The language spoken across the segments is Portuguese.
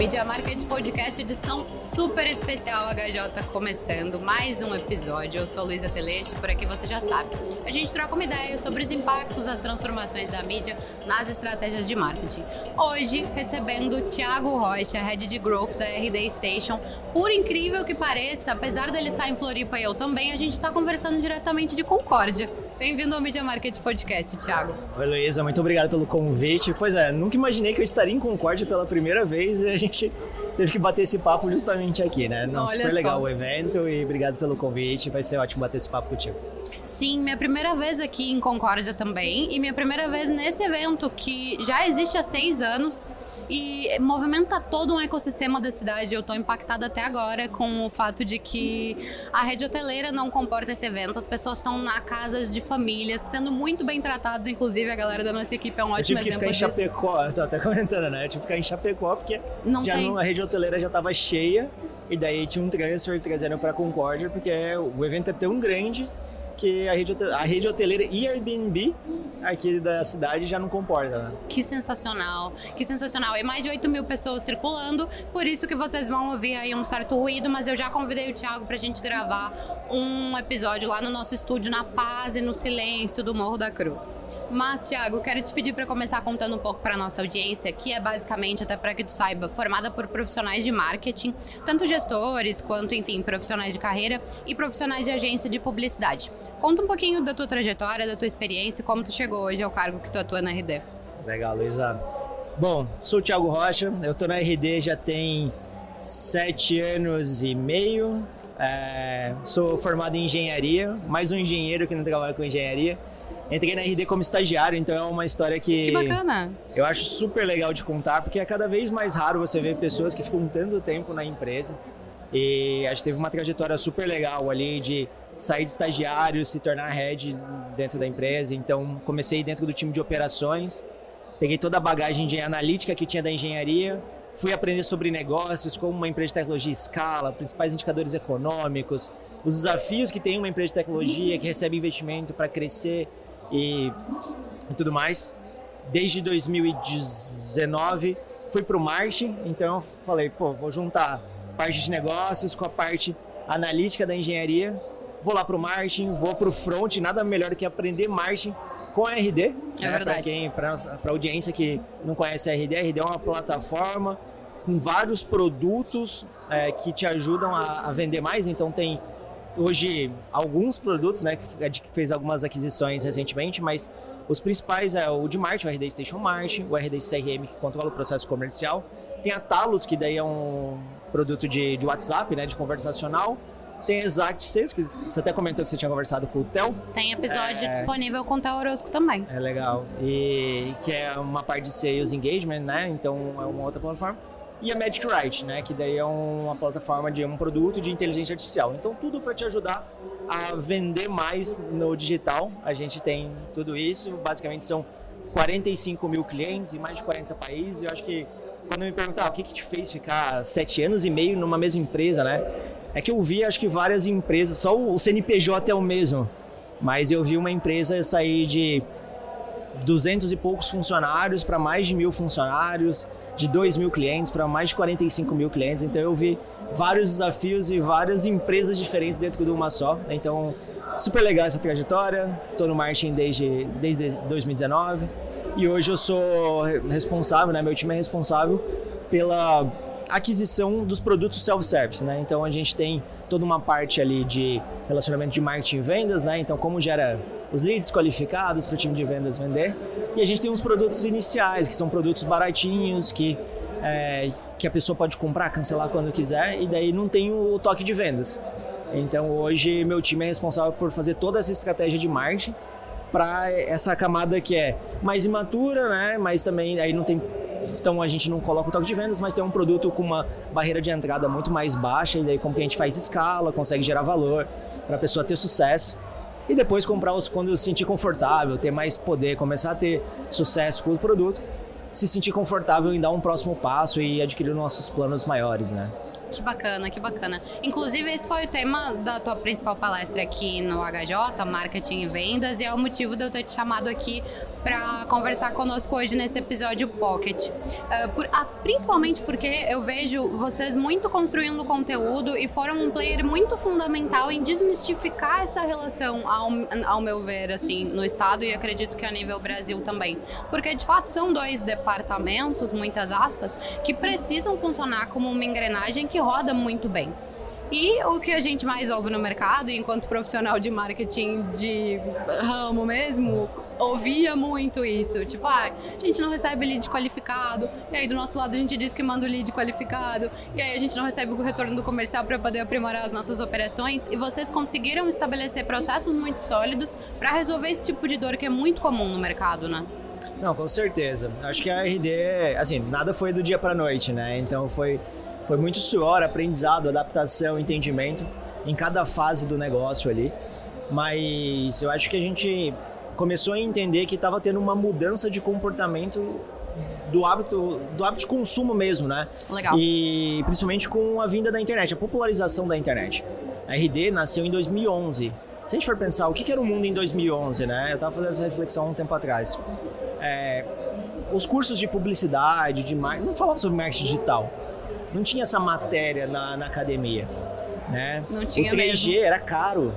Media Market Podcast, edição super especial HJ começando mais um episódio. Eu sou Luísa Teleste, por aqui você já sabe. A gente troca uma ideia sobre os impactos das transformações da mídia nas estratégias de marketing. Hoje, recebendo Thiago Rocha, Head de Growth da RD Station. Por incrível que pareça, apesar dele estar em Floripa e eu também, a gente está conversando diretamente de Concórdia. Bem-vindo ao Media Market Podcast, Thiago. Oi, Luísa, muito obrigado pelo convite. Pois é, nunca imaginei que eu estaria em Concórdia pela primeira vez e a gente teve que bater esse papo justamente aqui, né? Não, Olha super legal só. o evento e obrigado pelo convite. Vai ser ótimo bater esse papo contigo. Sim, minha primeira vez aqui em Concórdia também e minha primeira vez nesse evento que já existe há seis anos e movimenta todo um ecossistema da cidade. Eu tô impactada até agora com o fato de que a rede hoteleira não comporta esse evento. As pessoas estão na casas de famílias, sendo muito bem tratados. Inclusive, a galera da nossa equipe é um Eu ótimo tive que exemplo ficar em disso. Chapecó, eu tô até comentando, né? Eu tive que ficar em Chapecó porque Não já não- a rede hoteleira já estava cheia e daí tinha um transfer trazendo para Concórdia porque o evento é tão grande que a rede, a rede hoteleira e Airbnb aqui da cidade já não comporta, né? Que sensacional, que sensacional. E mais de 8 mil pessoas circulando, por isso que vocês vão ouvir aí um certo ruído, mas eu já convidei o Thiago pra gente gravar um episódio lá no nosso estúdio, na paz e no silêncio do Morro da Cruz. Mas, Thiago, quero te pedir pra começar contando um pouco pra nossa audiência, que é basicamente, até pra que tu saiba, formada por profissionais de marketing, tanto gestores quanto, enfim, profissionais de carreira e profissionais de agência de publicidade. Conta um pouquinho da tua trajetória, da tua experiência e como tu chegou hoje ao cargo que tu atua na RD. Legal, Luísa. Bom, sou o Thiago Rocha, eu tô na RD já tem sete anos e meio. É, sou formado em engenharia, mais um engenheiro que não trabalha com engenharia. Entrei na RD como estagiário, então é uma história que, Que bacana. eu acho super legal de contar, porque é cada vez mais raro você ver pessoas que ficam tanto tempo na empresa. E a gente teve uma trajetória super legal ali de sair de estagiário, se tornar head dentro da empresa. Então, comecei dentro do time de operações, peguei toda a bagagem de analítica que tinha da engenharia, fui aprender sobre negócios, como uma empresa de tecnologia escala, principais indicadores econômicos, os desafios que tem uma empresa de tecnologia que recebe investimento para crescer e, e tudo mais. Desde 2019 fui para o marketing, então eu falei, pô, vou juntar parte de negócios com a parte analítica da engenharia, vou lá para o marketing, vou para o front, nada melhor do que aprender marketing com a RD. É Para verdade. quem, para a audiência que não conhece a RD, a RD é uma plataforma com vários produtos é, que te ajudam a, a vender mais. Então tem hoje alguns produtos, né, que fez algumas aquisições recentemente, mas os principais é o de marketing, o RD Station Marketing, o RD CRM que controla o processo comercial, tem a Talos que daí é um produto de, de WhatsApp, né, de conversacional. Tem Exact Sales, que você até comentou que você tinha conversado com o Theo. Tem episódio É. disponível com o Theo Orozco também. É legal. E que é uma parte de sales engagement, né? Então é uma outra plataforma. E a Magic Write, né? Que daí é uma plataforma de um produto de inteligência artificial. Então tudo para te ajudar a vender mais no digital. A gente tem tudo isso. Basicamente são 45 mil clientes em mais de 40 países. Eu acho que quando me perguntar o que, que te fez ficar sete anos e meio numa mesma empresa, né? É que eu vi, acho que várias empresas, só o CNPJ é o mesmo. Mas eu vi uma empresa sair de 200 e poucos funcionários para mais de mil funcionários, de 2 mil clientes para mais de 45 mil clientes. Então eu vi vários desafios e várias empresas diferentes dentro de uma só. Então, super legal essa trajetória. Estou no marketing desde, desde 2019 e hoje eu sou responsável, né? meu time é responsável pela aquisição dos produtos self-service, né? Então a gente tem toda uma parte ali de relacionamento de marketing e vendas, né? Então como gera os leads qualificados para o time de vendas vender. E a gente tem uns produtos iniciais, que são produtos baratinhos, que, é, que a pessoa pode comprar, cancelar quando quiser, e daí não tem o toque de vendas. Então hoje meu time é responsável por fazer toda essa estratégia de marketing para essa camada que é mais imatura, né? Mas também aí não tem então a gente não coloca o toque de vendas, mas tem um produto com uma barreira de entrada muito mais baixa e daí como que a gente faz escala, consegue gerar valor para a pessoa ter sucesso. E depois comprar os quando se sentir confortável, ter mais poder, começar a ter sucesso com o produto, se sentir confortável em dar um próximo passo e adquirir nossos planos maiores, né? Que bacana, que bacana. Inclusive, esse foi o tema da tua principal palestra aqui no HJ, Marketing e Vendas, e é o motivo de eu ter te chamado aqui, para conversar conosco hoje nesse episódio Pocket. Uh, por, uh, principalmente porque eu vejo vocês muito construindo conteúdo e foram um player muito fundamental em desmistificar essa relação, ao, ao meu ver, assim, no estado e acredito que a nível Brasil também. Porque de fato são dois departamentos, muitas aspas, que precisam funcionar como uma engrenagem que roda muito bem. E o que a gente mais ouve no mercado, enquanto profissional de marketing de ramo mesmo, ouvia muito isso. Tipo, ah, a gente não recebe lead qualificado, e aí do nosso lado a gente diz que manda o lead qualificado, e aí a gente não recebe o retorno do comercial para poder aprimorar as nossas operações. E vocês conseguiram estabelecer processos muito sólidos para resolver esse tipo de dor que é muito comum no mercado, né? Não, com certeza. Acho que a RD, assim, nada foi do dia para noite, né? Então foi foi muito suor, aprendizado, adaptação, entendimento em cada fase do negócio ali. Mas eu acho que a gente começou a entender que estava tendo uma mudança de comportamento do hábito, do hábito de consumo mesmo, né? Legal. E principalmente com a vinda da internet, a popularização da internet. A RD nasceu em 2011. Se a gente for pensar o que era o mundo em 2011, né? Eu estava fazendo essa reflexão um tempo atrás. É, os cursos de publicidade, de marketing, não falavam sobre marketing digital não tinha essa matéria na, na academia, né? Não tinha o 3G mesmo. era caro,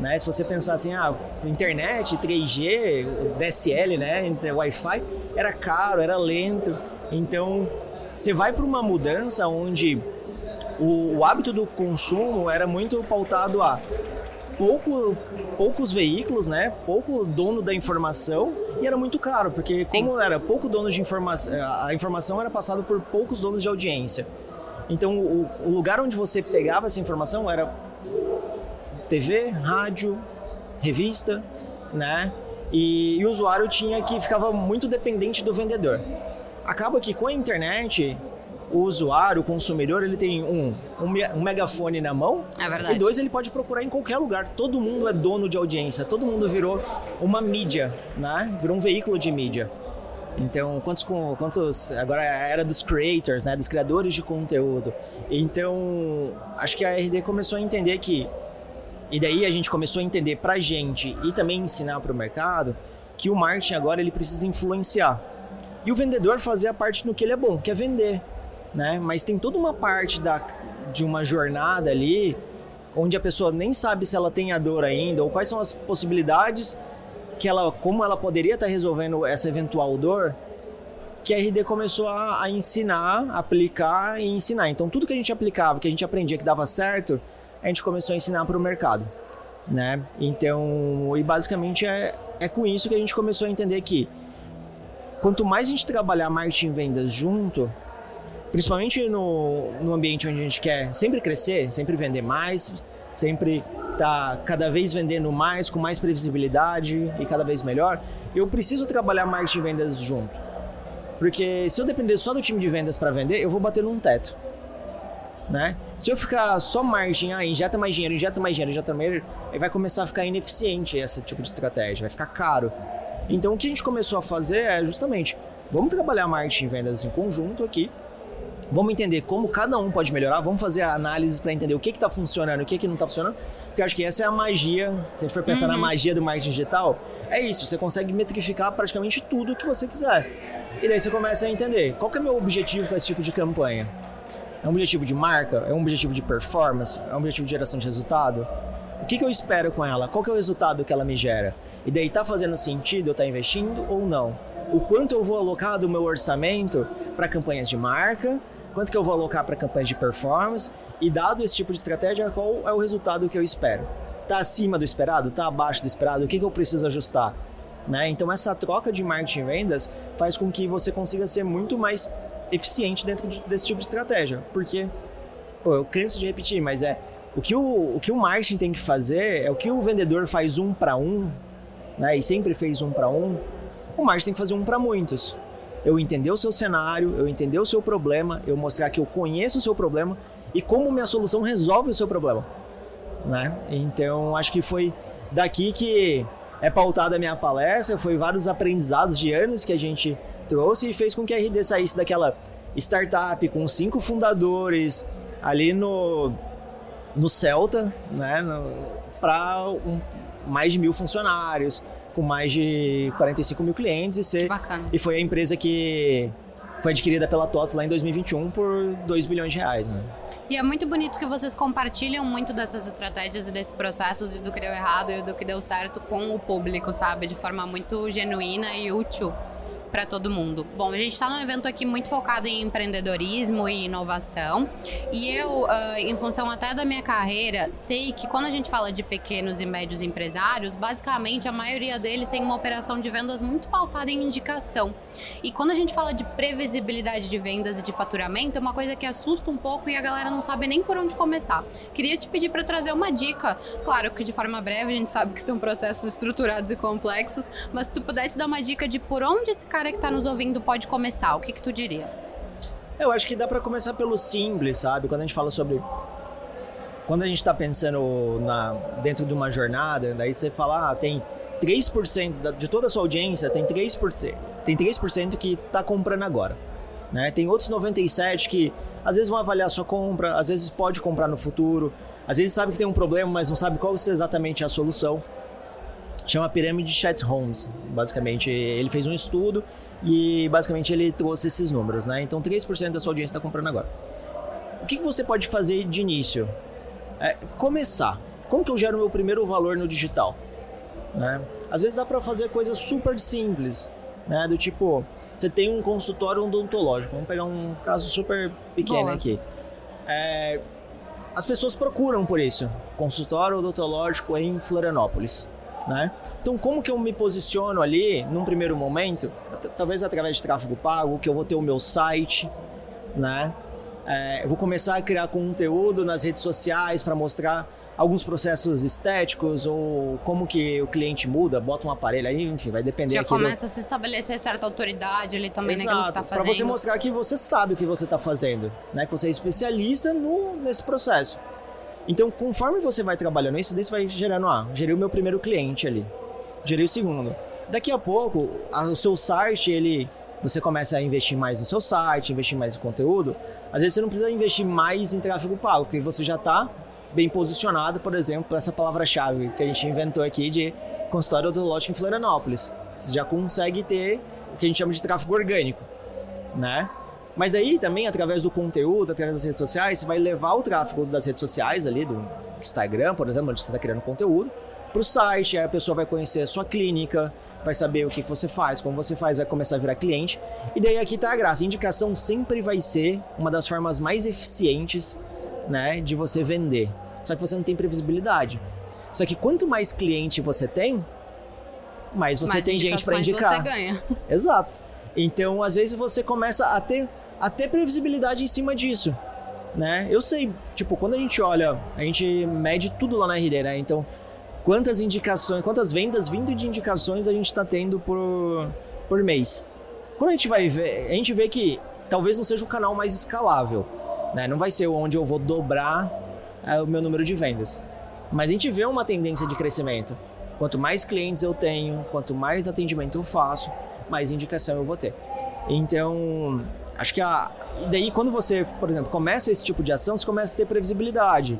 né? Se você pensar assim, ah, internet, 3G, DSL, né, Wi-Fi, era caro, era lento. Então, você vai para uma mudança onde o, o, hábito do consumo era muito pautado a pouco, poucos veículos, né? Pouco dono da informação e era muito caro, porque Sim. como era pouco dono de informação, a informação era passada por poucos donos de audiência. Então o, o lugar onde você pegava essa informação era TV, rádio, revista, né? E, e o usuário tinha que ficava muito dependente do vendedor. Acaba que com a internet o usuário, o consumidor, ele tem um, um, megafone na mão. É verdade. E dois, ele pode procurar em qualquer lugar. Todo mundo é dono de audiência. Todo mundo virou uma mídia, né? Virou um veículo de mídia. Então, quantos, quantos agora é era dos creators, né, dos criadores de conteúdo. Então, acho que a RD começou a entender que e daí a gente começou a entender pra gente e também ensinar para o mercado que o marketing agora ele precisa influenciar. E o vendedor fazer a parte no que ele é bom, que é vender né? Mas tem toda uma parte da, de uma jornada ali onde a pessoa nem sabe se ela tem a dor ainda ou quais são as possibilidades que ela, como ela poderia estar resolvendo essa eventual dor, que a RD começou a, a ensinar, aplicar e ensinar. Então tudo que a gente aplicava, que a gente aprendia que dava certo, a gente começou a ensinar para o mercado, né? Então, e basicamente é, é com isso que a gente começou a entender que quanto mais a gente trabalhar marketing e vendas junto, principalmente no, no ambiente onde a gente quer sempre crescer, sempre vender mais, sempre tá cada vez vendendo mais, com mais previsibilidade e cada vez melhor, eu preciso trabalhar marketing e vendas junto. Porque se eu depender só do time de vendas para vender, eu vou bater num teto. Né? Se eu ficar só marketing, ah, injeta mais dinheiro, injeta mais dinheiro, injeta mais dinheiro, aí vai começar a ficar ineficiente esse tipo de estratégia, vai ficar caro. Então o que a gente começou a fazer é justamente, vamos trabalhar marketing e vendas em conjunto aqui, Vamos entender como cada um pode melhorar, vamos fazer análises para entender o que está funcionando e o que, que não está funcionando, porque eu acho que essa é a magia, se a gente for pensar uhum. na magia do marketing digital, é isso, você consegue metrificar praticamente tudo que você quiser. E daí você começa a entender qual é o meu objetivo com esse tipo de campanha. É um objetivo de marca? É um objetivo de performance? É um objetivo de geração de resultado? O que, que eu espero com ela? Qual que é o resultado que ela me gera? E daí tá fazendo sentido eu estar tá investindo ou não? O quanto eu vou alocar do meu orçamento para campanhas de marca, quanto que eu vou alocar para campanhas de performance e dado esse tipo de estratégia, qual é o resultado que eu espero? Tá acima do esperado? Tá abaixo do esperado? O que, que eu preciso ajustar? Né? Então essa troca de marketing e vendas faz com que você consiga ser muito mais eficiente dentro de, desse tipo de estratégia, porque pô, eu canso de repetir, mas é o que o, o que o marketing tem que fazer é o que o vendedor faz um para um, né? E sempre fez um para um. O marketing tem que fazer um para muitos eu entender o seu cenário, eu entender o seu problema, eu mostrar que eu conheço o seu problema e como minha solução resolve o seu problema, né? Então, acho que foi daqui que é pautada a minha palestra, foi vários aprendizados de anos que a gente trouxe e fez com que a RD saísse daquela startup com cinco fundadores ali no, no Celta, né? Para um, mais de mil funcionários, com mais de 45 mil clientes e ser. Bacana. E foi a empresa que foi adquirida pela TOTS lá em 2021 por 2 bilhões de reais, né? E é muito bonito que vocês compartilham muito dessas estratégias e desses processos e do que deu errado e do que deu certo com o público, sabe? De forma muito genuína e útil para todo mundo. Bom, a gente está num evento aqui muito focado em empreendedorismo e inovação. E eu, uh, em função até da minha carreira, sei que quando a gente fala de pequenos e médios empresários, basicamente a maioria deles tem uma operação de vendas muito pautada em indicação. E quando a gente fala de previsibilidade de vendas e de faturamento, é uma coisa que assusta um pouco e a galera não sabe nem por onde começar. Queria te pedir para trazer uma dica. Claro que de forma breve, a gente sabe que são processos estruturados e complexos, mas se tu pudesse dar uma dica de por onde esse cara cara que está nos ouvindo pode começar, o que, que tu diria? Eu acho que dá para começar pelo simples, sabe? Quando a gente fala sobre quando a gente está pensando na, dentro de uma jornada, daí você fala, ah, tem 3% de toda a sua audiência, tem 3%, tem 3% que está comprando agora. Né? Tem outros 97% que às vezes vão avaliar sua compra, às vezes pode comprar no futuro, às vezes sabe que tem um problema, mas não sabe qual é exatamente a solução chama Pirâmide Chat Homes. Basicamente, ele fez um estudo e basicamente ele trouxe esses números, né? Então, 3% da sua audiência está comprando agora. O que, que, você pode fazer de início? É começar. Como que eu gero meu primeiro valor no digital? Né? Às vezes dá para fazer coisas super simples, né? Do tipo, você tem um consultório odontológico. Vamos pegar um caso super pequeno Boa. aqui. É, as pessoas procuram por isso. Consultório odontológico em Florianópolis né? Então, como que eu me posiciono ali num primeiro momento? Talvez através de tráfego pago, que eu vou ter o meu site, né? É, eu vou começar a criar conteúdo nas redes sociais para mostrar alguns processos estéticos ou como que o cliente muda, bota um aparelho aí, enfim, vai depender. Já começa do... a se estabelecer certa autoridade ali também Exato, naquilo que tá fazendo. Para você mostrar que você sabe o que você está fazendo, né? Que você é especialista no, nesse processo. Então, conforme você vai trabalhando isso, daí você vai gerando, ah, gerei o meu primeiro cliente ali, gerei o segundo. Daqui a pouco, a, o seu site, ele, você começa a investir mais no seu site, investir mais em conteúdo. Às vezes você não precisa investir mais em tráfego pago, porque você já está bem posicionado, por exemplo, para essa palavra-chave que a gente inventou aqui de consultório odontológico em Florianópolis. Você já consegue ter o que a gente chama de tráfego orgânico, né? Mas aí também, através do conteúdo, através das redes sociais, você vai levar o tráfego das redes sociais ali, do Instagram, por exemplo, onde você está criando conteúdo, para o site, aí a pessoa vai conhecer a sua clínica, vai saber o que, que você faz, como você faz, vai começar a virar cliente. E daí aqui tá a graça. A indicação sempre vai ser uma das formas mais eficientes né, de você vender. Só que você não tem previsibilidade. Só que quanto mais cliente você tem, mais você mais tem gente para indicar. Você ganha. Exato. Então, às vezes você começa a ter até previsibilidade em cima disso, né? Eu sei, tipo, quando a gente olha, a gente mede tudo lá na RD, né? Então, quantas indicações, quantas vendas vindo de indicações a gente está tendo por, por mês. Quando a gente vai ver, a gente vê que talvez não seja o canal mais escalável, né? Não vai ser onde eu vou dobrar é, o meu número de vendas. Mas a gente vê uma tendência de crescimento. Quanto mais clientes eu tenho, quanto mais atendimento eu faço, mais indicação eu vou ter. Então, Acho que a. E daí, quando você, por exemplo, começa esse tipo de ação, você começa a ter previsibilidade.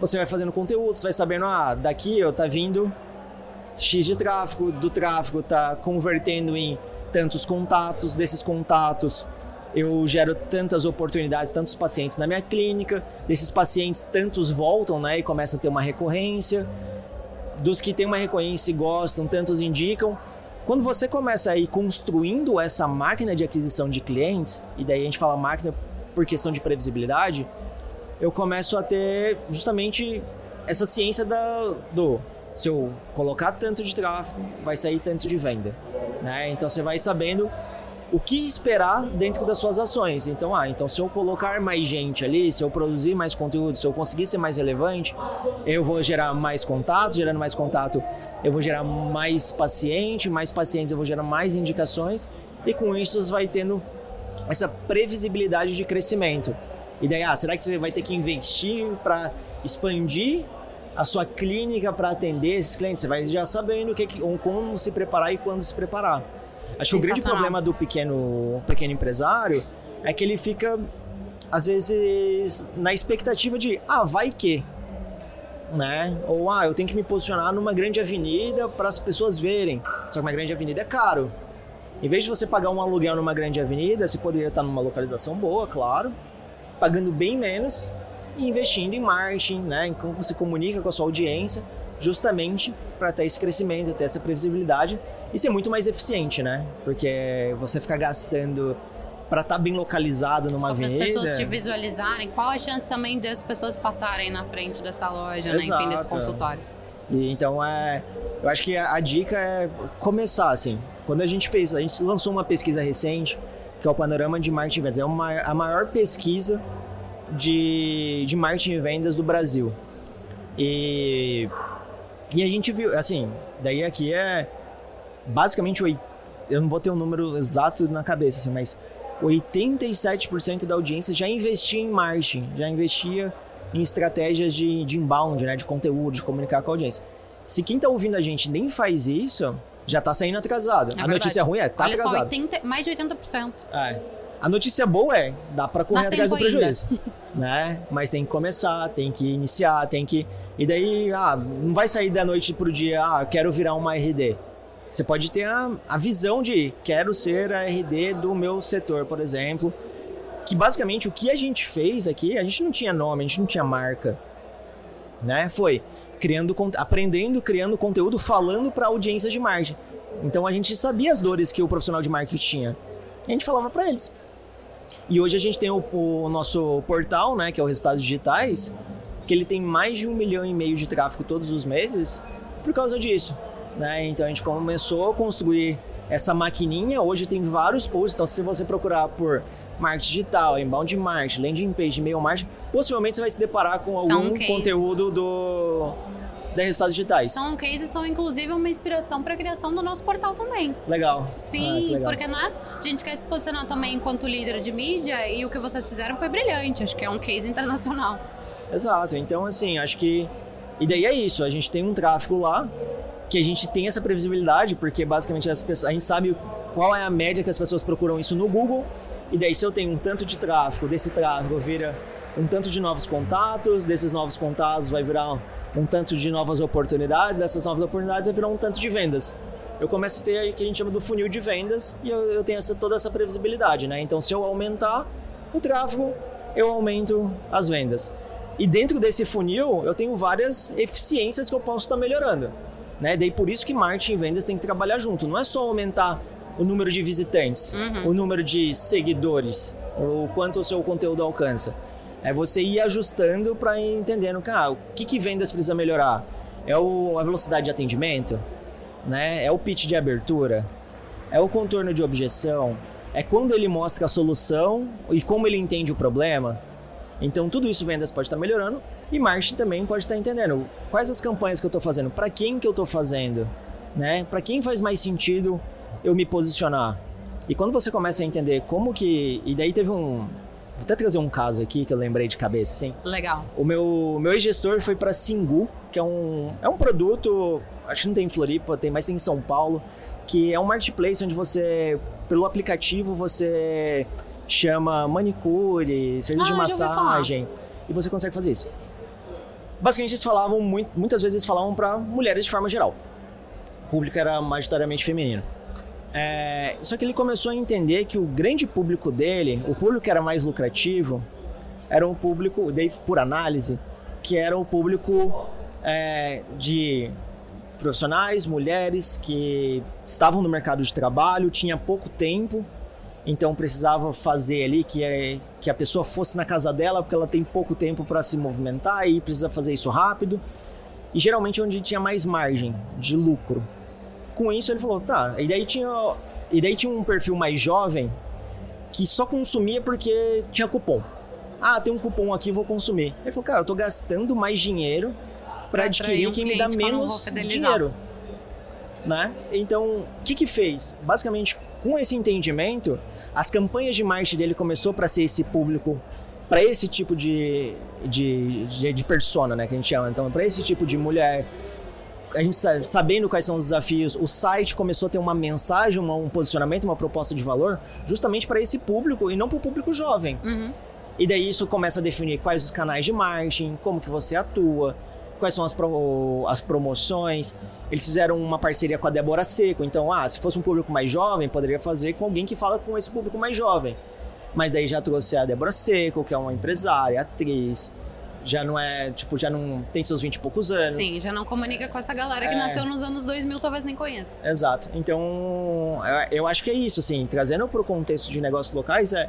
Você vai fazendo conteúdo, você vai sabendo, ah, daqui eu tá vindo X de tráfego, do tráfego tá convertendo em tantos contatos, desses contatos eu gero tantas oportunidades, tantos pacientes na minha clínica, desses pacientes tantos voltam, né, e começam a ter uma recorrência. Dos que têm uma recorrência e gostam, tantos indicam. Quando você começa a ir construindo essa máquina de aquisição de clientes, e daí a gente fala máquina por questão de previsibilidade, eu começo a ter justamente essa ciência da, do se eu colocar tanto de tráfego, vai sair tanto de venda. Né? Então você vai sabendo o que esperar dentro das suas ações. Então, ah, então se eu colocar mais gente ali, se eu produzir mais conteúdo, se eu conseguir ser mais relevante, eu vou gerar mais contatos, gerando mais contato, eu vou gerar mais paciente, mais pacientes, eu vou gerar mais indicações e com isso você vai tendo essa previsibilidade de crescimento. E daí, ah, será que você vai ter que investir para expandir a sua clínica para atender esses clientes? Você vai já sabendo o que, como se preparar e quando se preparar. Acho que o grande problema do pequeno, pequeno empresário é que ele fica, às vezes, na expectativa de, ah, vai que. Né? Ou ah, eu tenho que me posicionar numa grande avenida para as pessoas verem. Só que uma grande avenida é caro. Em vez de você pagar um aluguel numa grande avenida, você poderia estar numa localização boa, claro, pagando bem menos e investindo em marketing, né? Em como você comunica com a sua audiência, justamente para ter esse crescimento, ter essa previsibilidade e ser muito mais eficiente, né? Porque você ficar gastando para estar tá bem localizado numa Só avenida. Para as pessoas te visualizarem, qual a chance também das pessoas passarem na frente dessa loja, né? enfim, desse consultório? E, então é, eu acho que a, a, dica é começar assim. Quando a gente fez, a gente lançou uma pesquisa recente, que é o Panorama de Marketing e Vendas, é uma, a maior pesquisa de, de marketing e vendas do Brasil. E, e a gente viu, assim, daí aqui é basicamente, eu não vou ter um número exato na cabeça, assim, mas 87% da audiência já investia em marketing, já investia em estratégias de, de inbound, né, de conteúdo, de comunicar com a audiência. Se quem está ouvindo a gente nem faz isso, já está saindo atrasado. É a notícia ruim é, tá Olha atrasado. Só 80, mais de 80%. É. A notícia boa é, dá para correr dá atrás do prejuízo. né? Mas tem que começar, tem que iniciar, tem que... E daí, ah, não vai sair da noite pro dia, ah, quero virar uma RD. Você pode ter a, a visão de quero ser a RD do meu setor, por exemplo. Que basicamente o que a gente fez aqui, a gente não tinha nome, a gente não tinha marca. Né? Foi criando, aprendendo, criando conteúdo, falando para audiência de marketing. Então a gente sabia as dores que o profissional de marketing tinha. A gente falava para eles. E hoje a gente tem o, o, nosso portal, né, que é o Resultados Digitais, que ele tem mais de um milhão e meio de tráfego todos os meses por causa disso. Né? Então a gente começou a construir essa maquininha. Hoje tem vários posts. Então, se você procurar por marketing digital, inbound marketing, landing page, e-mail marketing, possivelmente você vai se deparar com algum conteúdo do da resultados digitais. São cases, são inclusive uma inspiração para a criação do nosso portal também. Legal. Sim, ah, legal. porque né, a gente quer se posicionar também enquanto líder de mídia e o que vocês fizeram foi brilhante. Acho que é um case internacional. Exato. Então, assim, acho que. E daí é isso, a gente tem um tráfego lá que a gente tem essa previsibilidade, porque basicamente as pessoas, a gente sabe qual é a média que as pessoas procuram isso no Google, e daí se eu tenho um tanto de tráfego, desse tráfego vira um tanto de novos contatos, desses novos contatos vai virar um tanto de novas oportunidades, dessas novas oportunidades vai virar um tanto de vendas. Eu começo a ter o que a gente chama do funil de vendas e eu, eu tenho essa, toda essa previsibilidade, né? Então se eu aumentar o tráfego, eu aumento as vendas. E dentro desse funil, eu tenho várias eficiências que eu posso estar melhorando. Né? Daí por isso que marketing e vendas tem que trabalhar junto. Não é só aumentar o número de visitantes, uhum. o número de seguidores, o quanto o seu conteúdo alcança. É você ir ajustando para ir entendendo, cara, o que, que vendas precisa melhorar? É o, a velocidade de atendimento? Né? É o pitch de abertura? É o contorno de objeção? É quando ele mostra a solução e como ele entende o problema? Então tudo isso vendas pode estar melhorando e marketing também pode estar entendendo quais as campanhas que eu estou fazendo, para quem que eu estou fazendo, né? Para quem faz mais sentido eu me posicionar. E quando você começa a entender como que. E daí teve um. Vou até trazer um caso aqui que eu lembrei de cabeça, assim. Legal. O meu, meu ex-gestor foi para Singu, que é um, é um produto, acho que não tem em Floripa, tem mais tem em São Paulo, que é um marketplace onde você, pelo aplicativo, você chama manicure, serviço ah, de massagem, e você consegue fazer isso basicamente eles falavam muito, muitas vezes eles falavam para mulheres de forma geral. O público era majoritariamente feminino. É, só que ele começou a entender que o grande público dele, o público que era mais lucrativo, era um público, daí por análise, que era o público é, de profissionais, mulheres que estavam no mercado de trabalho, tinha pouco tempo então precisava fazer ali que, é, que a pessoa fosse na casa dela, porque ela tem pouco tempo para se movimentar e precisa fazer isso rápido. E geralmente é onde tinha mais margem de lucro. Com isso ele falou, tá, e daí tinha, e daí tinha um perfil mais jovem que só consumia porque tinha cupom. Ah, tem um cupom aqui, vou consumir. Ele falou, cara, eu tô gastando mais dinheiro para adquirir um quem me dá menos dinheiro. Né? Então, o que que fez? Basicamente, com esse entendimento, as campanhas de marketing dele começou para ser esse público, para esse tipo de, de, de, de, persona, né, que a gente chama. Então, para esse tipo de mulher, a gente sabendo quais são os desafios, o site começou a ter uma mensagem, uma, um posicionamento, uma proposta de valor, justamente para esse público e não para o público jovem. Uhum. E daí isso começa a definir quais os canais de marketing, como que você atua, quais são as, pro, as promoções. Eles fizeram uma parceria com a Débora Seco. Então, ah, se fosse um público mais jovem, poderia fazer com alguém que fala com esse público mais jovem. Mas daí já trouxe a Débora Seco, que é uma empresária, atriz. Já não é, tipo, já não tem seus 20 e poucos anos. Sim, já não comunica com essa galera que É. nasceu nos anos 2000, talvez nem conheça. Exato. Então, eu- eu acho que é isso, assim, trazendo para o contexto de negócios locais é,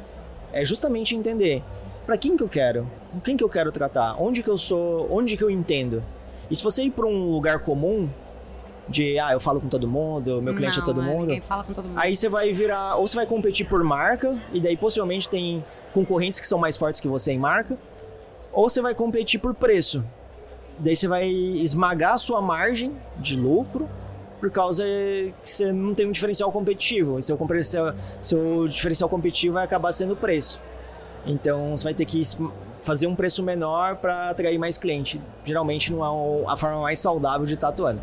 é justamente entender para quem que eu quero, com quem que eu quero tratar, onde que eu sou, onde que eu entendo. E se você ir para um lugar comum de, ah, eu falo com todo mundo, meu cliente não, é todo mundo, fala com todo mundo. aí você vai virar, ou você vai competir por marca e daí possivelmente tem concorrentes que são mais fortes que você em marca, ou você vai competir por preço. Daí você vai esmagar a sua margem de lucro por causa que você não tem um diferencial competitivo. E seu, seu diferencial competitivo vai acabar sendo o preço. Então você vai ter que fazer um preço menor para atrair mais cliente. Geralmente não é a forma mais saudável de estar atuando.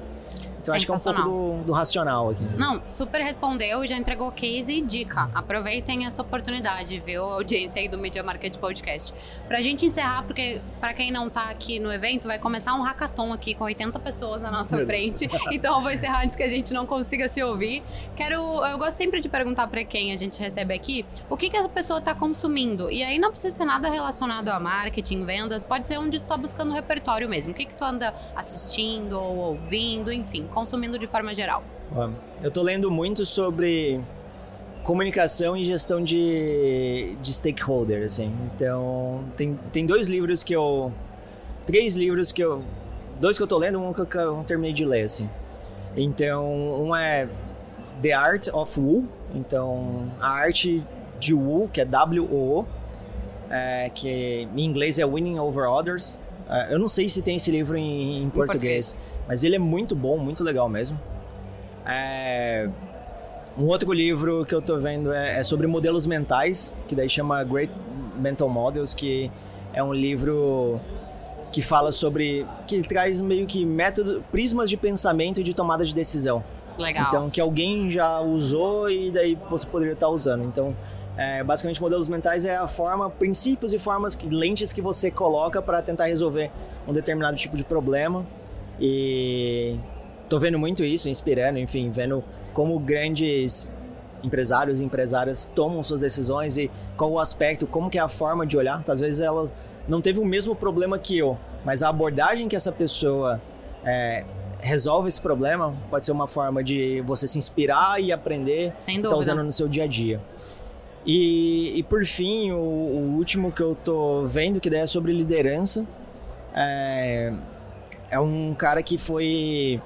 Então acho que é um pouco do, do racional aqui. Não, super respondeu, já entregou case e dica. Aproveitem essa oportunidade, viu? Audiência aí do Media Market Podcast. Pra gente encerrar, porque pra quem não tá aqui no evento, vai começar um hackathon aqui com 80 pessoas na nossa Meu Deus. frente. Então eu vou encerrar antes que a gente não consiga se ouvir. Quero, eu gosto sempre de perguntar pra quem a gente recebe aqui, o que que essa pessoa tá consumindo. E aí não precisa ser nada relacionado a marketing, vendas, pode ser onde tu tá buscando repertório mesmo. O que que tu anda assistindo ou ouvindo, enfim, consumindo de forma geral. Eu tô lendo muito sobre comunicação e gestão de, de stakeholder, assim. Então, tem, tem dois livros que eu... Três livros que eu... Dois que eu tô lendo, um que eu, que eu não terminei de ler, assim. Então, um é The Art of Woo. Então, a arte de Woo, que é W-O-O. é, que em inglês é Winning Over Others. É, eu não sei se tem esse livro em, em português, mas ele é muito bom, muito legal mesmo. É, um outro livro que eu tô vendo é, é sobre modelos mentais, que daí chama Great Mental Models, que é um livro que fala sobre. que traz meio que método, prismas de pensamento e de tomada de decisão. Legal. Então, que alguém já usou e daí você poderia estar usando. Então, é, basicamente, modelos mentais é a forma, princípios e formas, que, lentes que você coloca para tentar resolver um determinado tipo de problema. E tô vendo muito isso, inspirando, enfim, vendo como grandes empresários e empresárias tomam suas decisões e qual o aspecto, como que é a forma de olhar. Às vezes ela não teve o mesmo problema que eu, mas a abordagem que essa pessoa é, resolve esse problema pode ser uma forma de você se inspirar e aprender Sem tá usando no seu dia a dia. E, e por fim, o, o último que eu tô vendo, que daí é sobre liderança, é, é um cara que foi.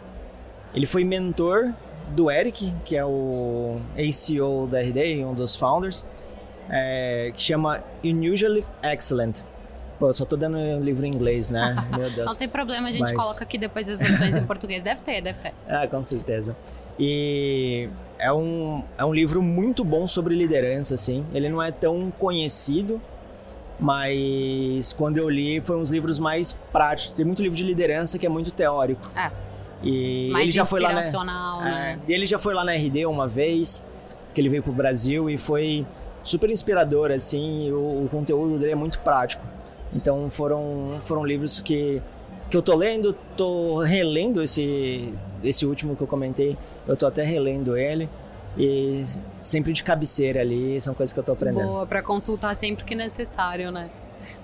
Ele foi mentor do Eric, que é o ACO da RD, um dos founders, é, que chama Unusually Excellent. Pô, eu só tô dando um livro em inglês, né? Meu Deus. Não tem problema, a gente Mas- coloca aqui depois as versões em português. Deve ter, deve ter. Ah, com certeza. E é um, é um livro muito bom sobre liderança, assim. Ele não é tão conhecido, mas quando eu li foi um dos livros mais práticos. Tem muito livro de liderança que é muito teórico. É, E mais ele já foi lá na, né? é, ele já foi lá na RD uma vez, que ele veio pro Brasil e foi super inspirador, assim, o, o conteúdo dele é muito prático. Então foram, foram livros que, que eu tô lendo, tô relendo esse, esse último que eu comentei, eu tô até relendo ele. E sempre de cabeceira ali, são coisas que eu tô aprendendo. Boa, pra consultar sempre que necessário, né?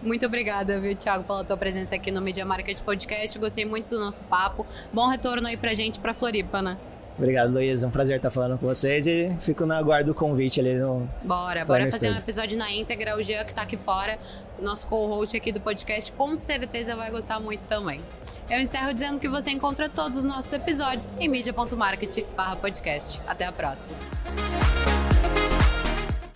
Muito obrigada, viu, Thiago, pela tua presença aqui no Media Market Podcast. Gostei muito do nosso papo. Bom retorno aí pra gente, pra Floripa, né? Obrigado, Luiz. Um prazer estar falando com vocês e fico na guarda do convite ali no, Bora, bora fazer um Studio. episódio na íntegra. O Jean, que tá aqui fora, nosso co-host aqui do podcast, com certeza vai gostar muito também. Eu encerro dizendo que você encontra todos os nossos episódios em media.market podcast. Até a próxima.